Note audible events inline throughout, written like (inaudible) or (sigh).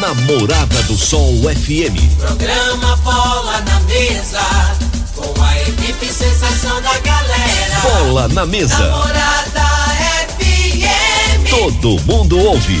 Namorada do Sol FM. Programa Bola na Mesa, com a equipe sensação da galera. Bola na Mesa. Namorada FM. Todo mundo ouve,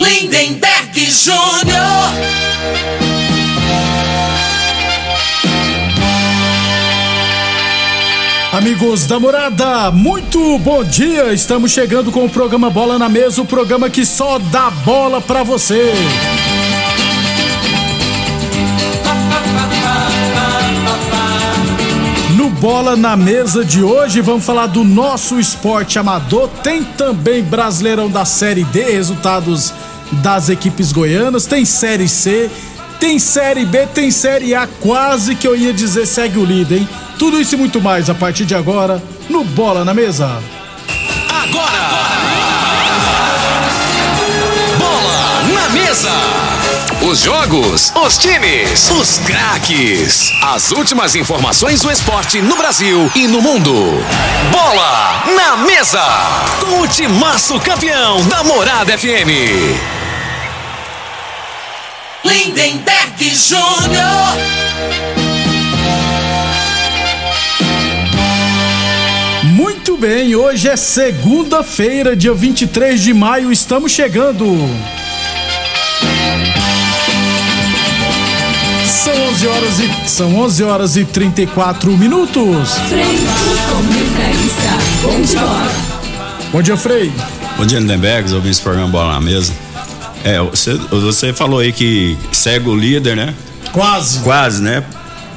Lindenberg Júnior. Amigos da morada, muito bom dia! Estamos chegando com o programa Bola na Mesa o programa que só dá bola pra você. No Bola na Mesa de hoje, vamos falar do nosso esporte amador. Tem também Brasileirão da Série D, resultados das equipes goianas. Tem Série C, tem Série B, tem Série A. Quase que eu ia dizer segue o líder, hein? Tudo isso e muito mais a partir de agora no Bola na Mesa. Agora! Bola na mesa! Os jogos, os times, os craques. As últimas informações do esporte no Brasil e no mundo. Bola na mesa! Com o timaço campeão da Morada FM. Lindenberg Júnior. Muito bem, hoje é segunda-feira, dia 23 de maio, estamos chegando. São 11 horas e são 11 horas e 34 minutos. Frei, bom dia. Bom dia, Frei. Bom dia, Lindenberg, ouvindo esse programa Bola na Mesa. É, você, você falou aí que segue o líder, né? Quase. Quase, né?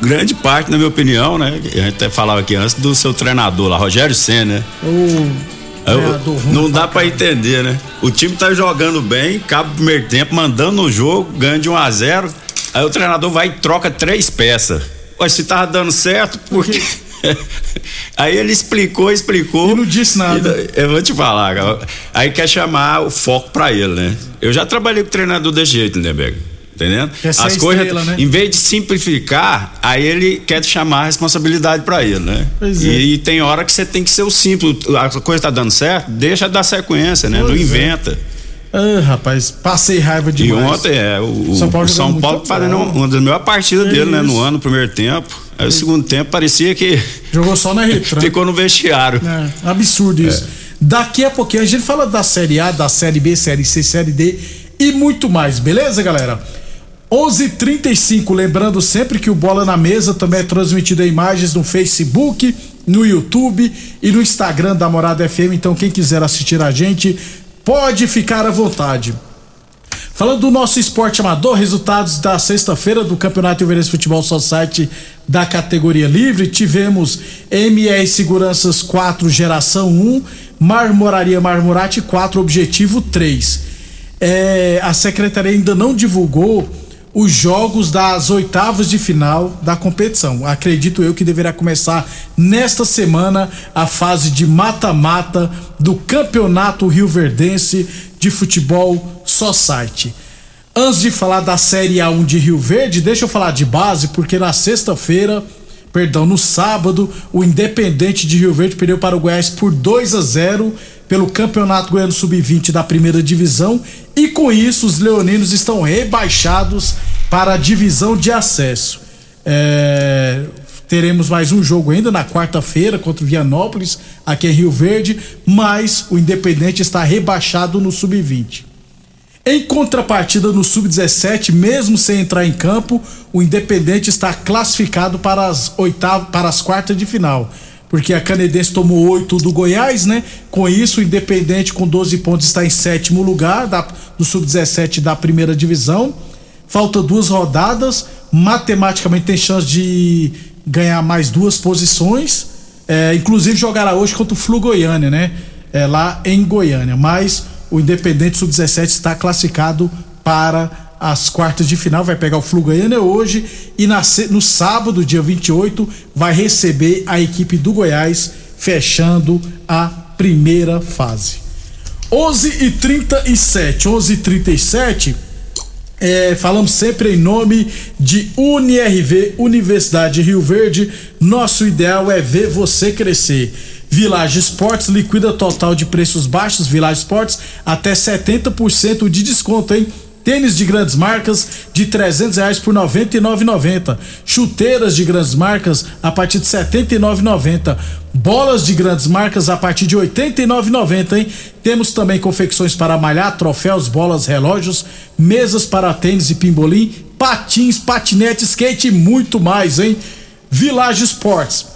Grande parte, na minha opinião, né? A gente até falava aqui antes do seu treinador lá, Rogério Senna, né? O Eu- não dá pra pra entender, né? O time tá jogando bem, acaba o primeiro tempo, mandando no jogo, ganha de 1 a 0 Aí o treinador vai e troca três peças. Mas se tava dando certo, porque. Aí ele explicou, explicou. E não disse nada. E Eu vou te falar, cara. Aí quer chamar o foco pra ele, né? Eu já trabalhei com treinador desse jeito, Lindenberg. Entendendo? Quer ser As a coisas, estrela, né? em vez de simplificar, aí ele quer chamar a responsabilidade pra ele, né? Pois é. E, e tem hora que você tem que ser o simples. A coisa tá dando certo, deixa dar sequência, né? não Pois é. inventa. Ah, rapaz, passei raiva E demais. ontem é o, o São Paulo São jogando Paulo fazendo uma das melhores partidas É dele, né? No isso. ano, no primeiro tempo. Aí o segundo tempo parecia que Jogou só na retranca. ficou no vestiário. É, absurdo isso. Daqui a pouquinho a gente fala da Série A, da Série B, Série C, Série D e muito mais, beleza, galera? 11:35, lembrando sempre que o Bola na Mesa também é transmitido em imagens no Facebook, no YouTube e no Instagram da Morada FM, então quem quiser assistir a gente pode ficar à vontade. Falando do nosso esporte amador, resultados da sexta-feira do Campeonato Everest Futebol Society da categoria livre, tivemos MR Seguranças 4 Geração 1, Marmoraria Marmorate 4 Objetivo 3. É, a secretaria ainda não divulgou os jogos das oitavas de final da competição. Acredito eu que deverá começar nesta semana a fase de mata-mata do Campeonato Rio Verdense de Futebol Society. Antes de falar da Série A1 de Rio Verde, deixa eu falar de base, porque na sexta-feira, perdão, no sábado, o Independente de Rio Verde perdeu para o Goiás por 2 a 0 pelo Campeonato Goiano Sub-20 da primeira divisão e com isso os leoninos estão rebaixados para a divisão de acesso. É, teremos mais um jogo ainda na quarta-feira contra o Vianópolis, aqui em Rio Verde, mas o Independente está rebaixado no Sub-20. Em contrapartida no Sub-17, mesmo sem entrar em campo, o Independente está classificado para as oitavas, para as quartas de final. porque a Canedense tomou 8 do Goiás, né? Com isso, o Independente com 12 pontos está em sétimo lugar da, do Sub-17 da primeira divisão. Falta duas rodadas, matematicamente tem chance de ganhar mais duas posições. É, inclusive jogará hoje contra o Flu Goiânia, né? É, lá em Goiânia. Mas o Independente Sub-17 está classificado para as quartas de final, vai pegar o Flu Goiânia hoje e na, no sábado, dia 28, vai receber a equipe do Goiás, fechando a primeira fase. 11 e 37 11 e 37 é, falamos sempre em nome de UniRV, Universidade de Rio Verde. Nosso ideal é ver você crescer. Village Esportes liquida total de preços baixos. Village Esportes até 70% de desconto, hein? Tênis de grandes marcas de 300 reais por 99,90. Chuteiras de grandes marcas a partir de 79,90. Bolas de grandes marcas a partir de 89,90, hein? Temos também confecções para malhar, troféus, bolas, relógios, mesas para tênis e pimbolim, patins, patinete, skate e muito mais, hein? Village Esportes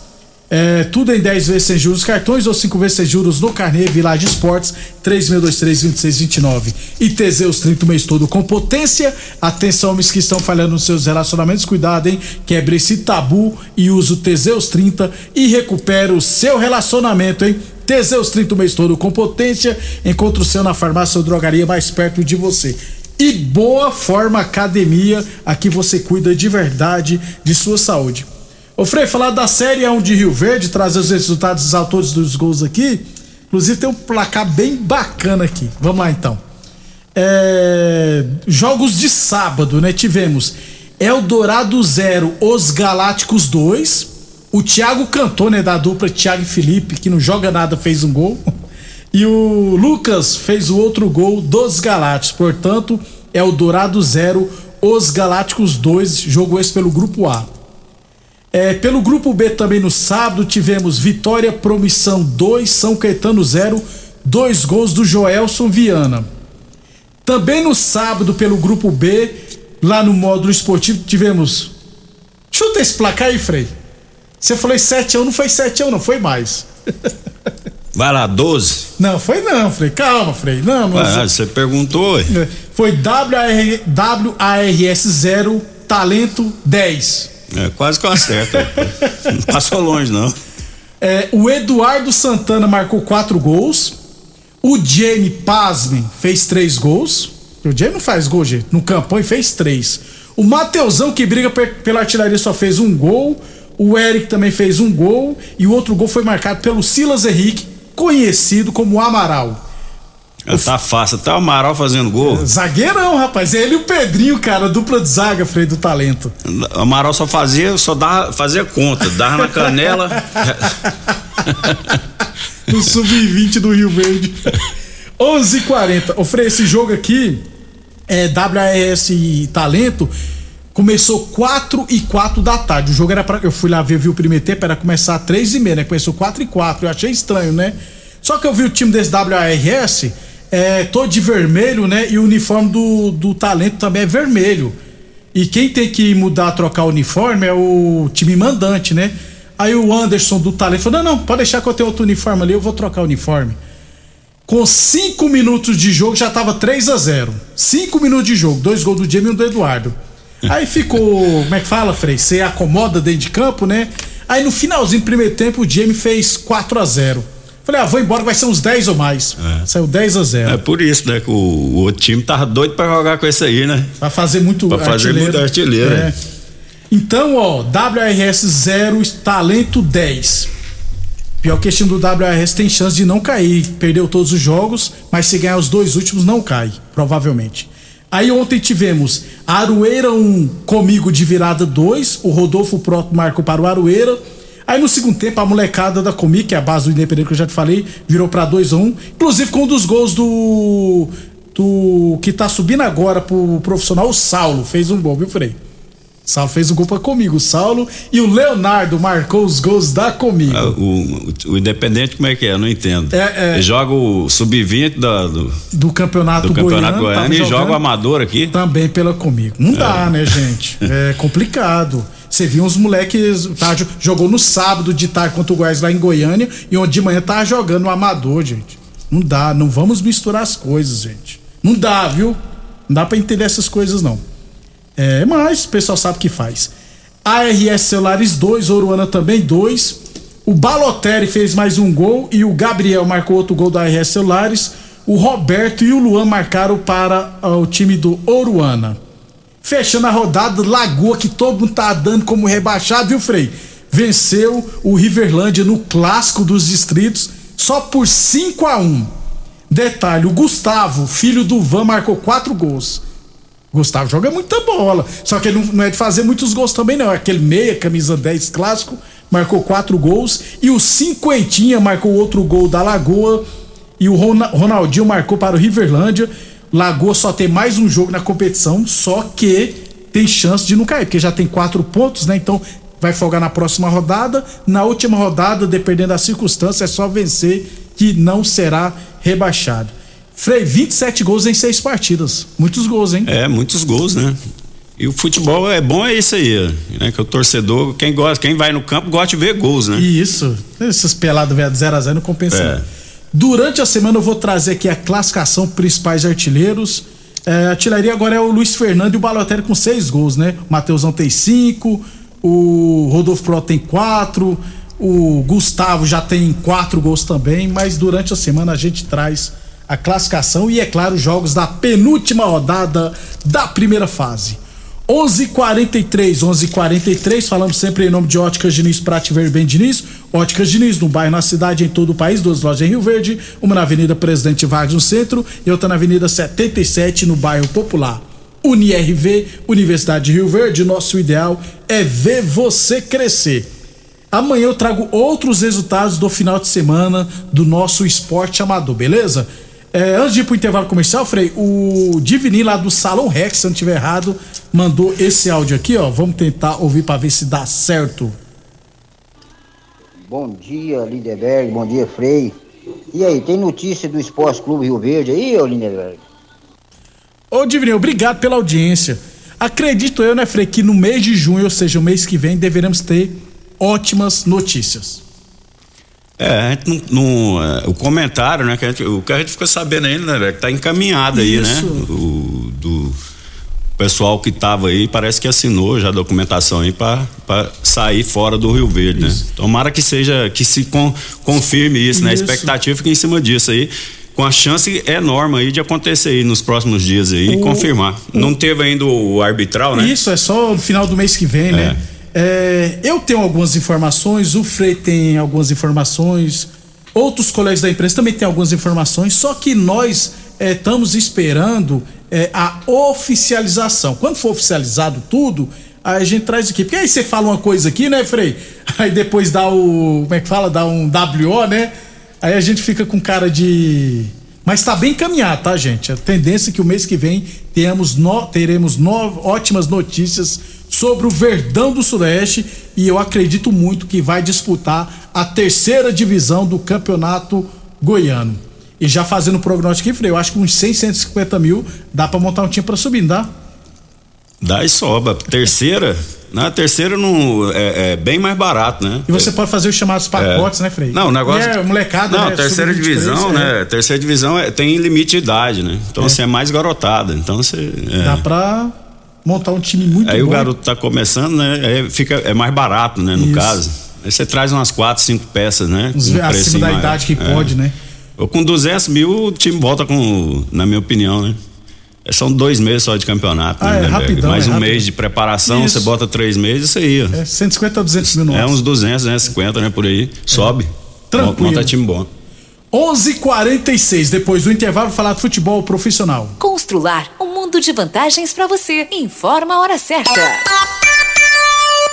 é, tudo em 10 vezes sem juros cartões ou 5 vezes sem juros no Carnê Village Esportes 3623-2629. E Teseus 30 o mês todo com potência. Atenção, homens que estão falhando nos seus relacionamentos, cuidado, hein? Quebre esse tabu e use o Teseus 30 e recupere o seu relacionamento, hein? Teseus 30 o mês todo com potência. Encontre o seu na farmácia ou drogaria mais perto de você. E Boa Forma Academia, aqui você cuida de verdade de sua saúde. Ô Frei, falar da Série 1 de Rio Verde, trazer os resultados dos autores dos gols aqui. Inclusive tem um placar bem bacana aqui. Vamos lá então. É... Jogos de sábado, né? Tivemos Eldorado 0, Os Galácticos 2. O Thiago cantou, né? Da dupla Thiago e Felipe, que não joga nada, fez um gol. E o Lucas fez o outro gol dos Galácticos. Portanto, Eldorado 0, Os Galácticos 2. Jogo esse pelo Grupo A. É, pelo grupo B também no sábado tivemos Vitória Promissão 2, São Caetano 0, dois gols do Joelson Viana. Também no sábado, pelo grupo B, lá no módulo esportivo, tivemos. Chuta esse placar aí, Frei. Você falou 7 a 1, não foi 7 a 1, não, foi mais. (laughs) Vai lá, 12? Não, foi não, Frei. Calma, Frei. Não, não. Ah, você perguntou. É, foi WAR, WARS 0, Talento 10. É, quase que eu acerto. não passou longe, não. É, o Eduardo Santana marcou quatro gols. O Jamie Pasme fez três gols. O Jamie não faz gol, gente. No campo e fez três. O Mateusão, que briga pela artilharia, só fez um gol. O Eric também fez um gol. E o outro gol foi marcado pelo Silas Henrique, conhecido como Amaral. Tá fácil, tá o Amaral fazendo gol. Zagueirão, rapaz. É ele e o Pedrinho, cara, dupla de zaga, Frei, do talento. O Amaral só fazia, só dava, fazia conta, dava na canela. (laughs) no sub-20 do Rio Verde. 11:40. Ô Frei, esse jogo aqui é WAS Talento. Começou 4 e 4 da tarde. O jogo era para Eu fui lá ver, vi o primeiro tempo, era começar 3 e meia, né? Começou 4 e 4. Eu achei estranho, né? Só que eu vi o time desse WARS é, todo de vermelho, né? E o uniforme do, do talento também é vermelho. E quem tem que mudar, trocar o uniforme é o time mandante, né? Aí o Anderson do talento falou: não, não, pode deixar que eu tenho outro uniforme ali, eu vou trocar o uniforme. Com cinco minutos de jogo já tava 3 a 0 Cinco minutos de jogo, dois gols do Jamie e um do Eduardo. Aí ficou, como é que fala, Frei? Você acomoda dentro de campo, né? Aí no finalzinho do primeiro tempo o Jamie fez 4 a 0 Falei, ah, vou embora, vai ser uns 10 ou mais. É. Saiu 10 a 0. É por isso, né? Que o, o outro time tava doido pra jogar com esse aí, né? Pra fazer muito pra fazer artilheiro. muito artilheiro. É. Então, ó, WRS 0, talento 10. Pior que esse time do WRS tem chance de não cair. Perdeu todos os jogos, mas se ganhar os dois últimos, não cai, provavelmente. Aí ontem tivemos Arueira 1 comigo de virada 2. O Rodolfo Proto marcou para o Arueira. Aí no segundo tempo, a molecada da Comi, que é a base do Independente que eu já te falei, virou pra 2 a 1 um, Inclusive com um dos gols do. do que tá subindo agora pro profissional, o Saulo. Fez um gol, viu, Frei? Saulo fez um gol pra comigo, o Saulo e o Leonardo marcou os gols da comigo. Ah, o, o, Independente, como é que é? Eu não entendo. É, é, joga o sub-20 do, do campeonato, do campeonato goiano, goiano e joga o amador aqui. Também pela comigo. Não é. dá, né, gente? (laughs) É complicado. Você viu uns moleques. Tá, jogou no sábado de tarde contra o Goiás lá em Goiânia e onde de manhã tava jogando no amador, gente. Não dá, não vamos misturar as coisas, gente. Não dá, viu? Não dá pra entender essas coisas, não. É, mas o pessoal sabe o que faz. ARS Celulares 2, Oruana também 2. O Balotelli fez mais um gol e o Gabriel marcou outro gol da ARS Celulares. O Roberto e o Luan marcaram para uh, o time do Oruana. Fechando a rodada, Lagoa, que todo mundo tá dando como rebaixado, viu, Frei? Venceu o Riverlândia no clássico dos distritos só por 5 a 1 Detalhe: o Gustavo, filho do Van, marcou quatro gols. Gustavo joga muita bola. Só que ele não, é de fazer muitos gols também, não. Aquele meia, camisa 10 clássico, marcou quatro gols. E o Cinquentinha marcou outro gol da Lagoa. E o Ronaldinho marcou para o Riverlândia. Lagoa só tem mais um jogo na competição, só que tem chance de não cair, porque já tem quatro pontos, né? Então vai folgar na próxima rodada. Na última rodada, dependendo da circunstância, é só vencer que não será rebaixado. Frei, 27 gols em seis partidas. Muitos gols, hein? É, muitos gols, né? E o futebol é bom, é isso aí, né? Que o torcedor, quem gosta, quem vai no campo gosta de ver gols, né? Isso. Essas peladas 0 a 0 não compensa. É. Durante a semana eu vou trazer aqui a classificação principais artilheiros. É, artilharia agora é o Luiz Fernando e o Balotelli com seis gols, né? O Mateusão tem cinco, o Rodolfo Pro tem quatro, o Gustavo já tem quatro gols também, mas durante a semana a gente traz a classificação e, é claro, jogos da penúltima rodada da primeira fase. 11:43, 11:43. Falamos sempre em nome de Óticas Diniz, Prate Ver Bem Diniz. Óticas Diniz, no bairro, na cidade, em todo o país. Duas lojas em Rio Verde, uma na Avenida Presidente Vargas no centro e outra na Avenida 77 no bairro Popular. UniRV, Universidade de Rio Verde. Nosso ideal é ver você crescer. Amanhã eu trago outros resultados do final de semana do nosso esporte amador, beleza? É, antes de ir pro intervalo comercial, Frei, o Divini lá do Salão Rex, se eu não estiver errado, mandou esse áudio aqui, ó. Vamos tentar ouvir para ver se dá certo. Bom dia, Lindeberg. Bom dia, Frei. E aí, tem notícia do Esporte Clube Rio Verde aí, ô Lindeberg? Ô, Divini, obrigado pela audiência. Acredito eu, né, Frei, que no mês de junho, ou seja, o mês que vem, deveremos ter ótimas notícias. É, a gente não, não é, o comentário, né? Que gente, o que a gente ficou sabendo ainda, né? Que tá encaminhado aí, né? O, do pessoal que tava aí, parece que assinou já a documentação aí para sair fora do Rio Verde, né? isso. né? Tomara que seja, que se con, confirme isso, isso, né? A expectativa fica em cima disso aí com a chance enorme aí de acontecer aí nos próximos dias aí o, e confirmar. O, Não teve ainda o arbitral, né? Isso, é só no final do mês que vem, né? é. né? É, eu tenho algumas informações, o Frei tem algumas informações, outros colegas da imprensa também têm algumas informações, só que nós é, estamos esperando é, a oficialização. Quando for oficializado tudo, a gente traz aqui. Porque aí você fala uma coisa aqui, né, Frei? (laughs) Aí depois dá o. Como é que fala? Dá um WO, né? Aí a gente fica com cara de. Mas está bem encaminhado, tá, gente? A tendência é que o mês que vem tenhamos no, teremos no, ótimas notícias sobre o Verdão do Sudeste e eu acredito muito que vai disputar a terceira divisão do campeonato goiano. E já fazendo o prognóstico aqui, Frei, eu acho que uns 100, 150 mil dá para montar um time para subir, não dá? Dá e sobra. Terceira, na terceira não é, é, bem mais barato, né? E você é, pode fazer os chamados pacotes, é. né, Frei? Não, o negócio. é molecada, Não, né? terceira divisão, né? Terceira divisão é, tem limite de idade, né? Então é. você é mais garotada. Então você. É. Dá pra montar um time muito Aí bom. o garoto tá começando, né? Aí fica, é mais barato, né? No Isso. caso. Aí você traz umas quatro, cinco peças, né? Uns, um acima da idade que é. pode, né? Ou com 200 mil o time volta com, na minha opinião, né? É, são dois meses só de campeonato. Ah, né, é rapidão. Mais é um rápido. mês de preparação, isso. você bota três meses, isso aí. É 150 a 200 mil É uns 200, né? 50, né? Por aí. Sobe. Tranquilo. Monta time bom. 11:46 depois do intervalo falar de futebol profissional. Constrular um mundo de vantagens para você. Informa a hora certa.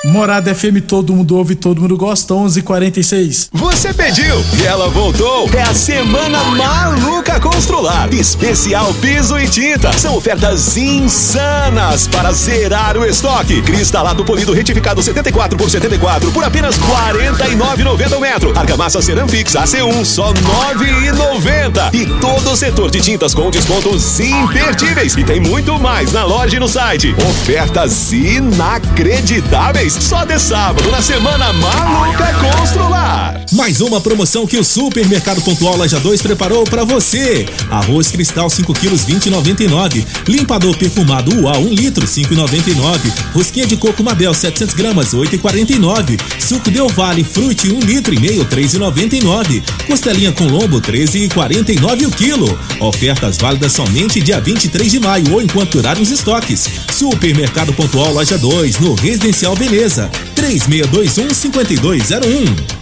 Morada FM, todo mundo ouve, todo mundo gosta, 11:46. Você pediu e ela voltou. É a semana maluca Constrular. Especial piso e tinta. São ofertas insanas para zerar o estoque. Cristalado polido retificado 74 por 74 por apenas 49,90 o metro. Argamassa Ceramfix AC1 só 9,90. E todo o setor de tintas com descontos imperdíveis. E tem muito mais na loja e no site. Ofertas inacreditáveis só de sábado na Semana Maluca Constrular. Mais uma promoção que o Supermercado Pontual Loja 2 preparou para você. Arroz cristal 5 quilos 20,99. Limpador perfumado UA 1 litro 5,99. Rosquinha de coco Mabel 700 gramas 8,49. Suco Del Vale Frute 1 litro e meio 3,99. Costelinha com lombo 13,49 o quilo. Ofertas válidas somente dia 23 de maio ou enquanto durarem os estoques. Supermercado Pontual Loja 2 no Residencial Veneza 3621 5201.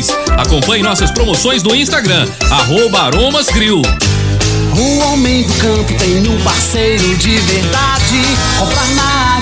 Acompanhe nossas promoções no Instagram, arroba Aromas Grill. O homem do campo tem um parceiro de verdade. Comprar na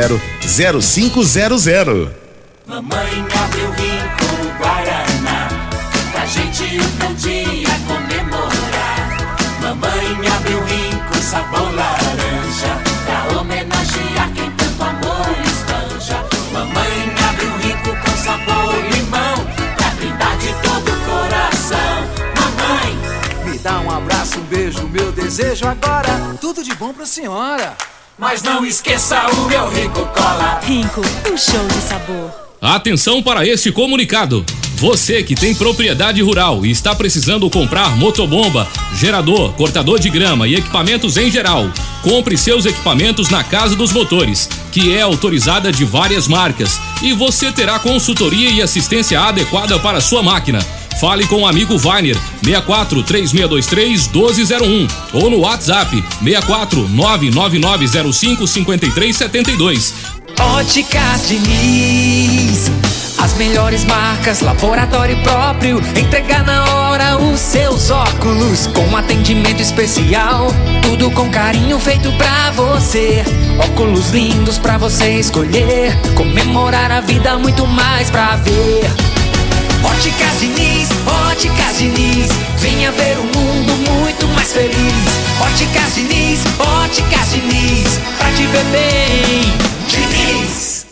0500. Mamãe abriu rico Guaraná, pra gente um bom dia comemorar. Mamãe abriu rico sabor laranja, pra homenagear quem tanto amor espanja. Mamãe abriu rico com sabor limão, pra brindar de todo o coração. Mamãe, Me dá um abraço, um beijo, meu desejo agora. Tudo de bom pra senhora. Mas não esqueça o meu rico cola. Rinco, um show de sabor. Atenção para este comunicado. Você que tem propriedade rural e está precisando comprar motobomba, gerador, cortador de grama e equipamentos em geral, compre seus equipamentos na Casa dos Motores, que é autorizada de várias marcas, e você terá consultoria e assistência adequada para a sua máquina. Fale com o amigo Vainer 64 3623 1201 ou no WhatsApp 64 99905 5372. Óticas Diniz, As melhores marcas, laboratório próprio. Entregar na hora os seus óculos. Com atendimento especial. Tudo com carinho feito pra você. Óculos lindos pra você escolher. Comemorar a vida, muito mais pra ver. Óticas Diniz, Óticas Diniz, venha ver um mundo muito mais feliz. Óticas Diniz, Óticas Diniz, pra te ver bem. Diniz.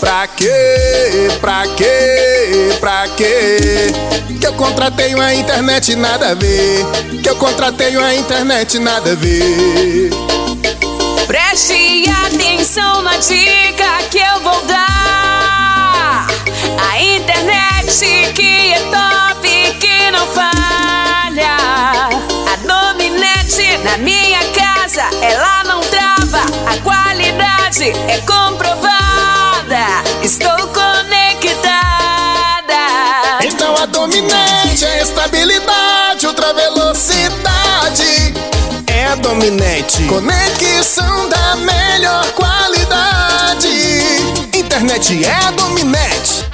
Pra quê? Pra quê? Pra quê? Que eu contratei uma internet nada a ver. Que eu contratei uma internet nada a ver. Preste atenção na dica que eu vou dar. A internet que é top, que não falha. A Dominete na minha casa, ela não trava. A qualidade é comprovada. Estou conectada. Então a dominante é estabilidade, ultra velocidade. É a dominante. Conexão da melhor qualidade. Internet é dominante.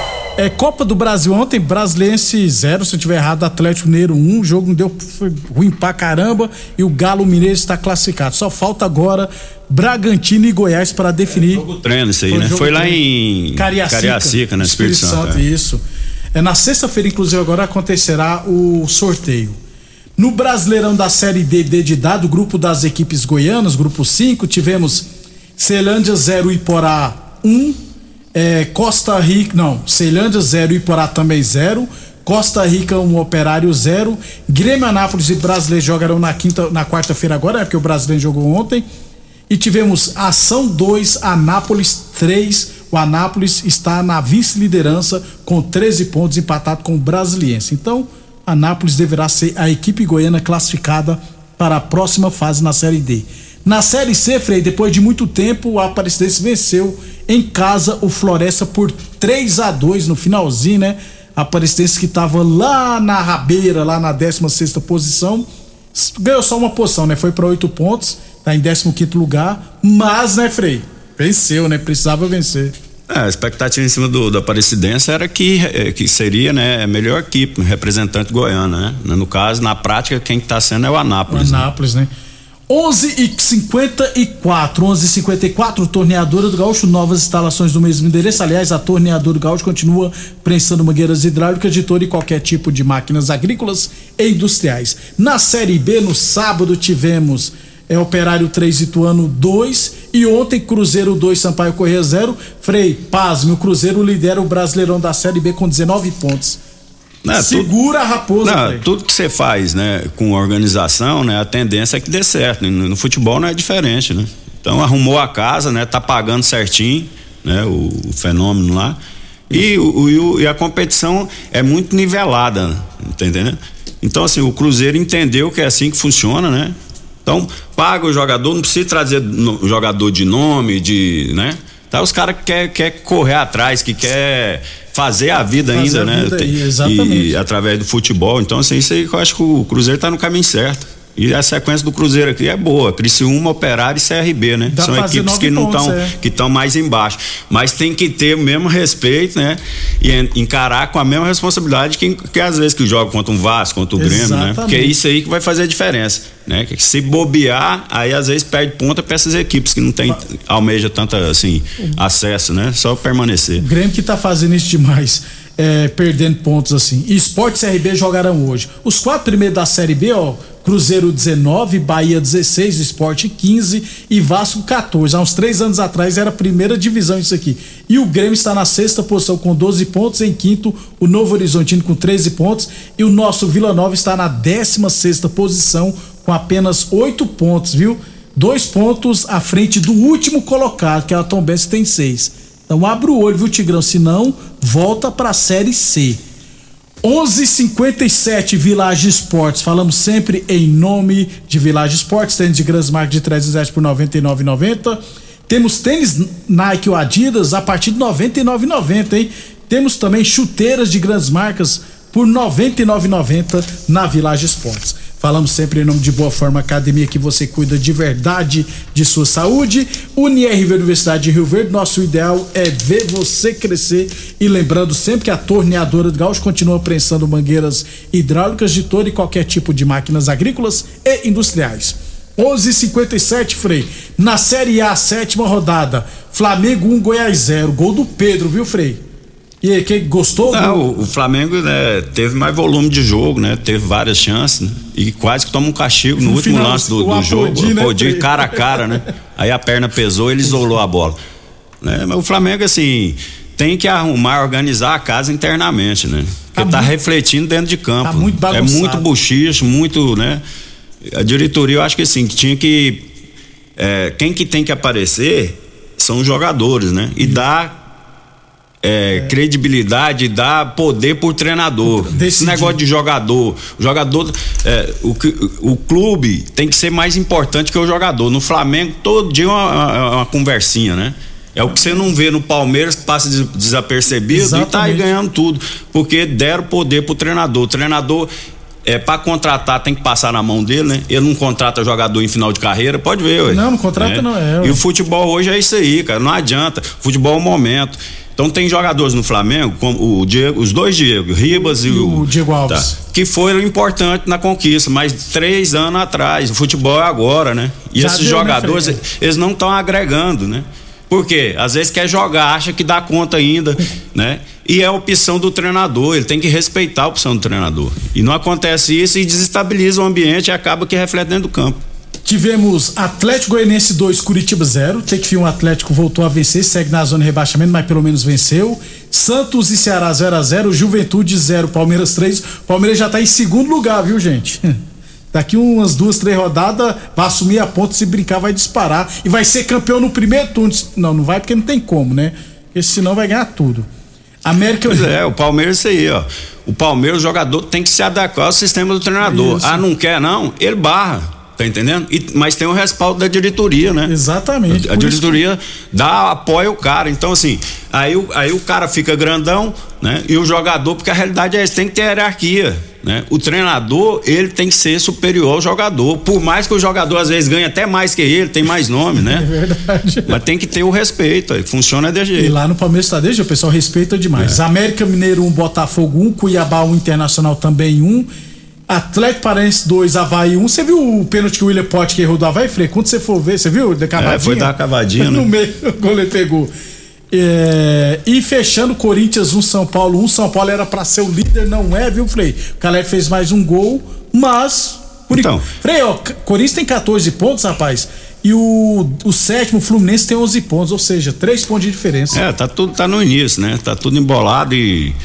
É, Copa do Brasil ontem, Brasiliense 0, se eu tiver errado, Atlético Mineiro 1, um, o jogo não deu, foi ruim pra caramba e o Galo Mineiro está classificado. Só falta agora Bragantino e Goiás para definir. O treino isso aí, né? Foi lá em Cariacica, Cariacica no Espírito, Santo. é. Isso. É, na sexta-feira, inclusive, agora acontecerá o sorteio. No Brasileirão da Série D, de dado, grupo das equipes goianas, grupo 5, tivemos Celândia 0, Iporá 1, um, é, Costa Rica, não, Ceilândia 0, Iporá também 0, Costa Rica 1, um, Operário 0, Grêmio Anápolis e Brasileiro jogarão na quinta, na quarta-feira agora, é porque o Brasileiro jogou ontem. E tivemos Ação 2, Anápolis 3. O Anápolis está na vice-liderança com 13 pontos, empatado com o Brasiliense. Então, Anápolis deverá ser a equipe goiana classificada para a próxima fase na Série D. Na Série C, Frei, depois de muito tempo, o Aparecidense venceu em casa o Floresta por 3 a 2 no finalzinho, né? A Aparecidense que estava lá na rabeira, lá na 16 posição, ganhou só uma posição, né? Foi para 8 pontos, tá em 15 lugar, mas, né, Frei? Venceu, né? Precisava vencer. É, a expectativa em cima do, da Aparecidense era que, que seria né, a melhor equipe, representante goiana, né? No caso, na prática, quem está sendo é o Anápolis. O Anápolis, né? né? 11 e 54 11 e 54 Torneadora do Gaúcho, novas instalações do mesmo endereço. Aliás, a Torneadora do Gaúcho continua prensando mangueiras hidráulicas de todo e qualquer tipo de máquinas agrícolas e industriais. Na Série B, no sábado, tivemos é, Operário 3 Ituano 2 e ontem Cruzeiro 2, Sampaio Corrêa 0. Frei, pasme, o Cruzeiro lidera o Brasileirão da Série B com 19 pontos. Não, Segura tudo, a raposa. Não, tudo que você faz, né, com organização, né, a tendência é que dê certo. No, no, futebol não é diferente, né? Então arrumou a casa, né, tá pagando certinho, né, o, o fenômeno lá. E, o, e, a competição é muito nivelada, tá entendendo? Então assim, o Cruzeiro entendeu que é assim que funciona, né? Então paga o jogador, não precisa trazer no, jogador de nome, de, né? Tá, os caras que quer, quer correr atrás, que quer fazer a vida Fazer ainda, a né? vida Tem- exatamente. E através do futebol. Então, assim, isso aí eu acho que o Cruzeiro tá no caminho certo. E a sequência do Cruzeiro aqui é boa. Criciúma, Operário e CRB, né? Dá São equipes que não estão é. que estão mais embaixo. Mas tem que ter o mesmo respeito, né? E en- encarar com a mesma responsabilidade que, que às vezes que joga contra um Vasco, contra o Grêmio, né? Porque é isso aí que vai fazer a diferença, né? Que se bobear, aí às vezes perde ponta para essas equipes que não tem almeja tanta assim acesso, né? Só permanecer. O Grêmio que tá fazendo isso demais. É, perdendo pontos assim. E e CRB jogarão hoje. Os quatro primeiros da Série B, ó. Cruzeiro 19, Bahia 16, Sport 15 e Vasco 14. Há uns três anos atrás era a primeira divisão isso aqui. E o Grêmio está na sexta posição com 12 pontos. Em quinto, o Novo Horizontino com 13 pontos. E o nosso Vila Nova está na 16 sexta posição com apenas 8 pontos, viu? Dois pontos à frente do último colocado, que é a Tom Benz, tem seis. Então abre o olho, viu, Tigrão? Senão, volta para a Série C. 11:57 Village Esportes. Falamos sempre em nome de Village Esportes, tênis de grandes marcas de 300 por 99,90. Temos tênis Nike ou Adidas a partir de 99,90, hein? Temos também chuteiras de grandes marcas por 99,90 na Village Esportes. Falamos sempre em nome de Boa Forma Academia, que você cuida de verdade de sua saúde. UniRV Universidade de Rio Verde, nosso ideal é ver você crescer. E lembrando sempre que a torneadora de Gaúcho continua prensando mangueiras hidráulicas de todo e qualquer tipo de máquinas agrícolas e industriais. 11:57 Frei. Na Série A, sétima rodada. Flamengo 1, Goiás 0. Gol do Pedro, viu, Frei? E aí, que gostou? Não, o, o Flamengo né, teve mais volume de jogo, né? Teve várias chances, né? E quase que toma um castigo no, No último final, lance do, do jogo. Apodi, né, Apodi cara a cara, né? Aí a perna pesou, ele isolou a bola. Né? Mas o Flamengo, assim, tem que arrumar, organizar a casa internamente, né? Porque tá, refletindo dentro de campo. tá muito é bagunçado. muito buchicho, muito, né? A diretoria, eu acho que assim, que tinha que. é, quem que tem que aparecer são os jogadores, né? E dar é, credibilidade, dar poder por treinador. Esse negócio de jogador. O jogador. é, o, o clube tem que ser mais importante que o jogador. No Flamengo, todo dia é uma, uma, uma conversinha, né? É o que você não vê no Palmeiras, que passa des- desapercebido e tá aí Exatamente. ganhando tudo. Porque deram poder pro treinador. O treinador. É, para contratar tem que passar na mão dele, né? Ele não contrata jogador em final de carreira, pode ver, ué. Não, não contrata não, é, ué. E o futebol hoje é isso aí, cara, não adianta. Futebol é o momento. Então tem jogadores no Flamengo, como o Diego, os dois Diego, Ribas e, o, o Diego Alves. tá, que foram importantes na conquista, mas três anos atrás. O futebol é agora, né? E Já esses né, jogadores, eles não estão agregando, né? Por quê? Às vezes quer jogar, acha que dá conta ainda, (laughs) né? E é a opção do treinador, ele tem que respeitar a opção do treinador. E não acontece isso e desestabiliza o ambiente e acaba que reflete dentro do campo. Tivemos Atlético Goianiense 2, Curitiba 0. Tem que vir um Atlético voltou a vencer, segue na zona de rebaixamento, mas pelo menos venceu. Santos e Ceará 0 a 0 Juventude 0, Palmeiras 3. Palmeiras já tá em segundo lugar, viu, gente? (laughs) Daqui umas duas, três rodadas, vai assumir a ponta, se brincar, vai disparar. E vai ser campeão no primeiro turno. Não, não vai porque não tem como, né? Porque senão vai ganhar tudo. América. Pois é, o Palmeiras isso aí, ó. O Palmeiras, o jogador tem que se adequar ao sistema do treinador. Isso. Ah, não quer não? Ele barra. Tá entendendo? E- mas tem o respaldo da diretoria, né? Exatamente. A isso diretoria dá apoio ao cara. Então, assim, aí, o- aí o cara fica grandão, né? E o jogador, porque a realidade é essa, tem que ter hierarquia. Né? O treinador, ele tem que ser superior ao jogador. Por mais que o jogador às vezes ganhe até mais que ele, tem mais nome, né? (laughs) É verdade. Mas tem que ter o respeito. aí Funciona desse E jeito. lá no Palmeiras tá desde o pessoal respeita demais. É. América Mineiro 1, Botafogo 1, Cuiabá 1, Internacional também 1. Atlético Paranaense 2, Havaí 1. Você viu o pênalti que o William Pote errou do Havaí, Frei? Quando você for ver, você viu? Da cavadinha? É, foi dar a cavadinha, (laughs) No né? meio, o goleiro pegou. É, e fechando, Corinthians 1, São Paulo 1. São Paulo era pra ser o líder, não é, viu, Frei? O Calé fez mais um gol, mas. Por Então. Frei, ó, Corinthians tem 14 pontos, rapaz. E o, o sétimo, o Fluminense, tem 11 pontos, ou seja, 3 pontos de diferença. É, tá tudo tá no início, né? Tá tudo embolado e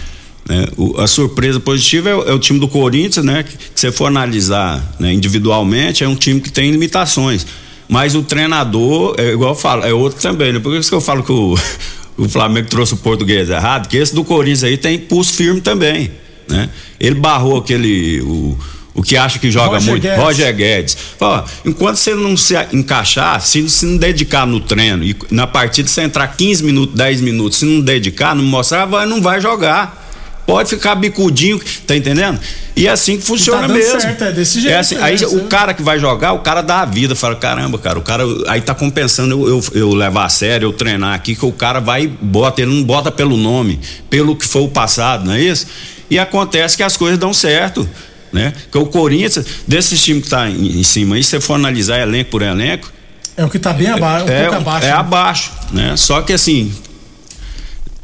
né, o- a surpresa positiva é, o- é o time do Corinthians, né? Que, que você for analisar né, individualmente, é um time que tem limitações. Mas o treinador, é igual eu falo, é outro também, né? Por isso que eu falo que o, (laughs) o Flamengo trouxe o português errado, que esse do Corinthians aí tem pulso firme também, né? Ele barrou aquele. O, o que acha que joga Roger muito, Guedes. Roger Guedes. Ó, enquanto você não se encaixar, se, se não dedicar no treino e na partida você entrar 15 minutos, 10 minutos, se não dedicar, não mostrar, vai, não vai jogar. Pode ficar bicudinho, tá entendendo? E é assim que funciona dando mesmo. certo, é desse jeito, É assim, é, aí é. o cara que vai jogar, o cara dá a vida, fala, caramba, cara, o cara aí tá compensando eu, eu, eu levar a sério, eu treinar aqui, que o cara vai e bota, ele não bota pelo nome, pelo que foi o passado, não é isso? E acontece que as coisas dão certo, né? Que o Corinthians, desses times que tá em, em cima aí, se você for analisar elenco por elenco, É o que tá bem abaixo, um é, pouco abaixo. é né? abaixo, né? Só que assim,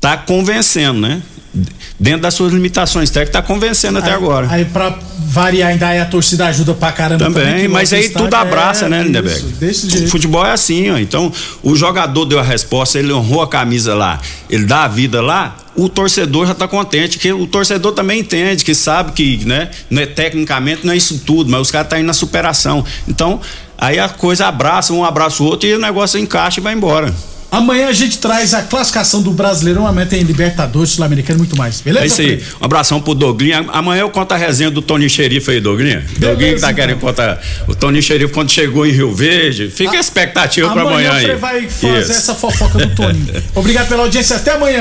tá convencendo, né? Dentro das suas limitações técnicas, tá convencendo até Aí- agora. Aí pra variar ainda aí a torcida ajuda pra caramba Também, que mas aí tudo abraça, É, né, Lindeberg? Desse jeito. Futebol é assim, ó. Então, o jogador deu a resposta, ele honrou a camisa lá, ele dá a vida lá, o torcedor já tá contente, que o torcedor também entende, que sabe que, né, não é tecnicamente, não é isso tudo, mas os caras tá indo na superação. Então, aí a coisa abraça, um abraça o outro e o negócio encaixa e vai embora. Amanhã a gente traz a classificação do Brasileirão, amanhã tem Libertadores, Sul-Americano e muito mais. Beleza? É isso aí. Um abração pro Doglinha. Amanhã eu conto a resenha do Tony Xerife aí, Doglinha. Doglinha que tá então. querendo contar. O Tony Xerife quando chegou em Rio Verde. Fica a expectativa pra amanhã o aí. Fred vai fazer Isso. essa fofoca do Toninho. (laughs) Obrigado pela audiência, até amanhã.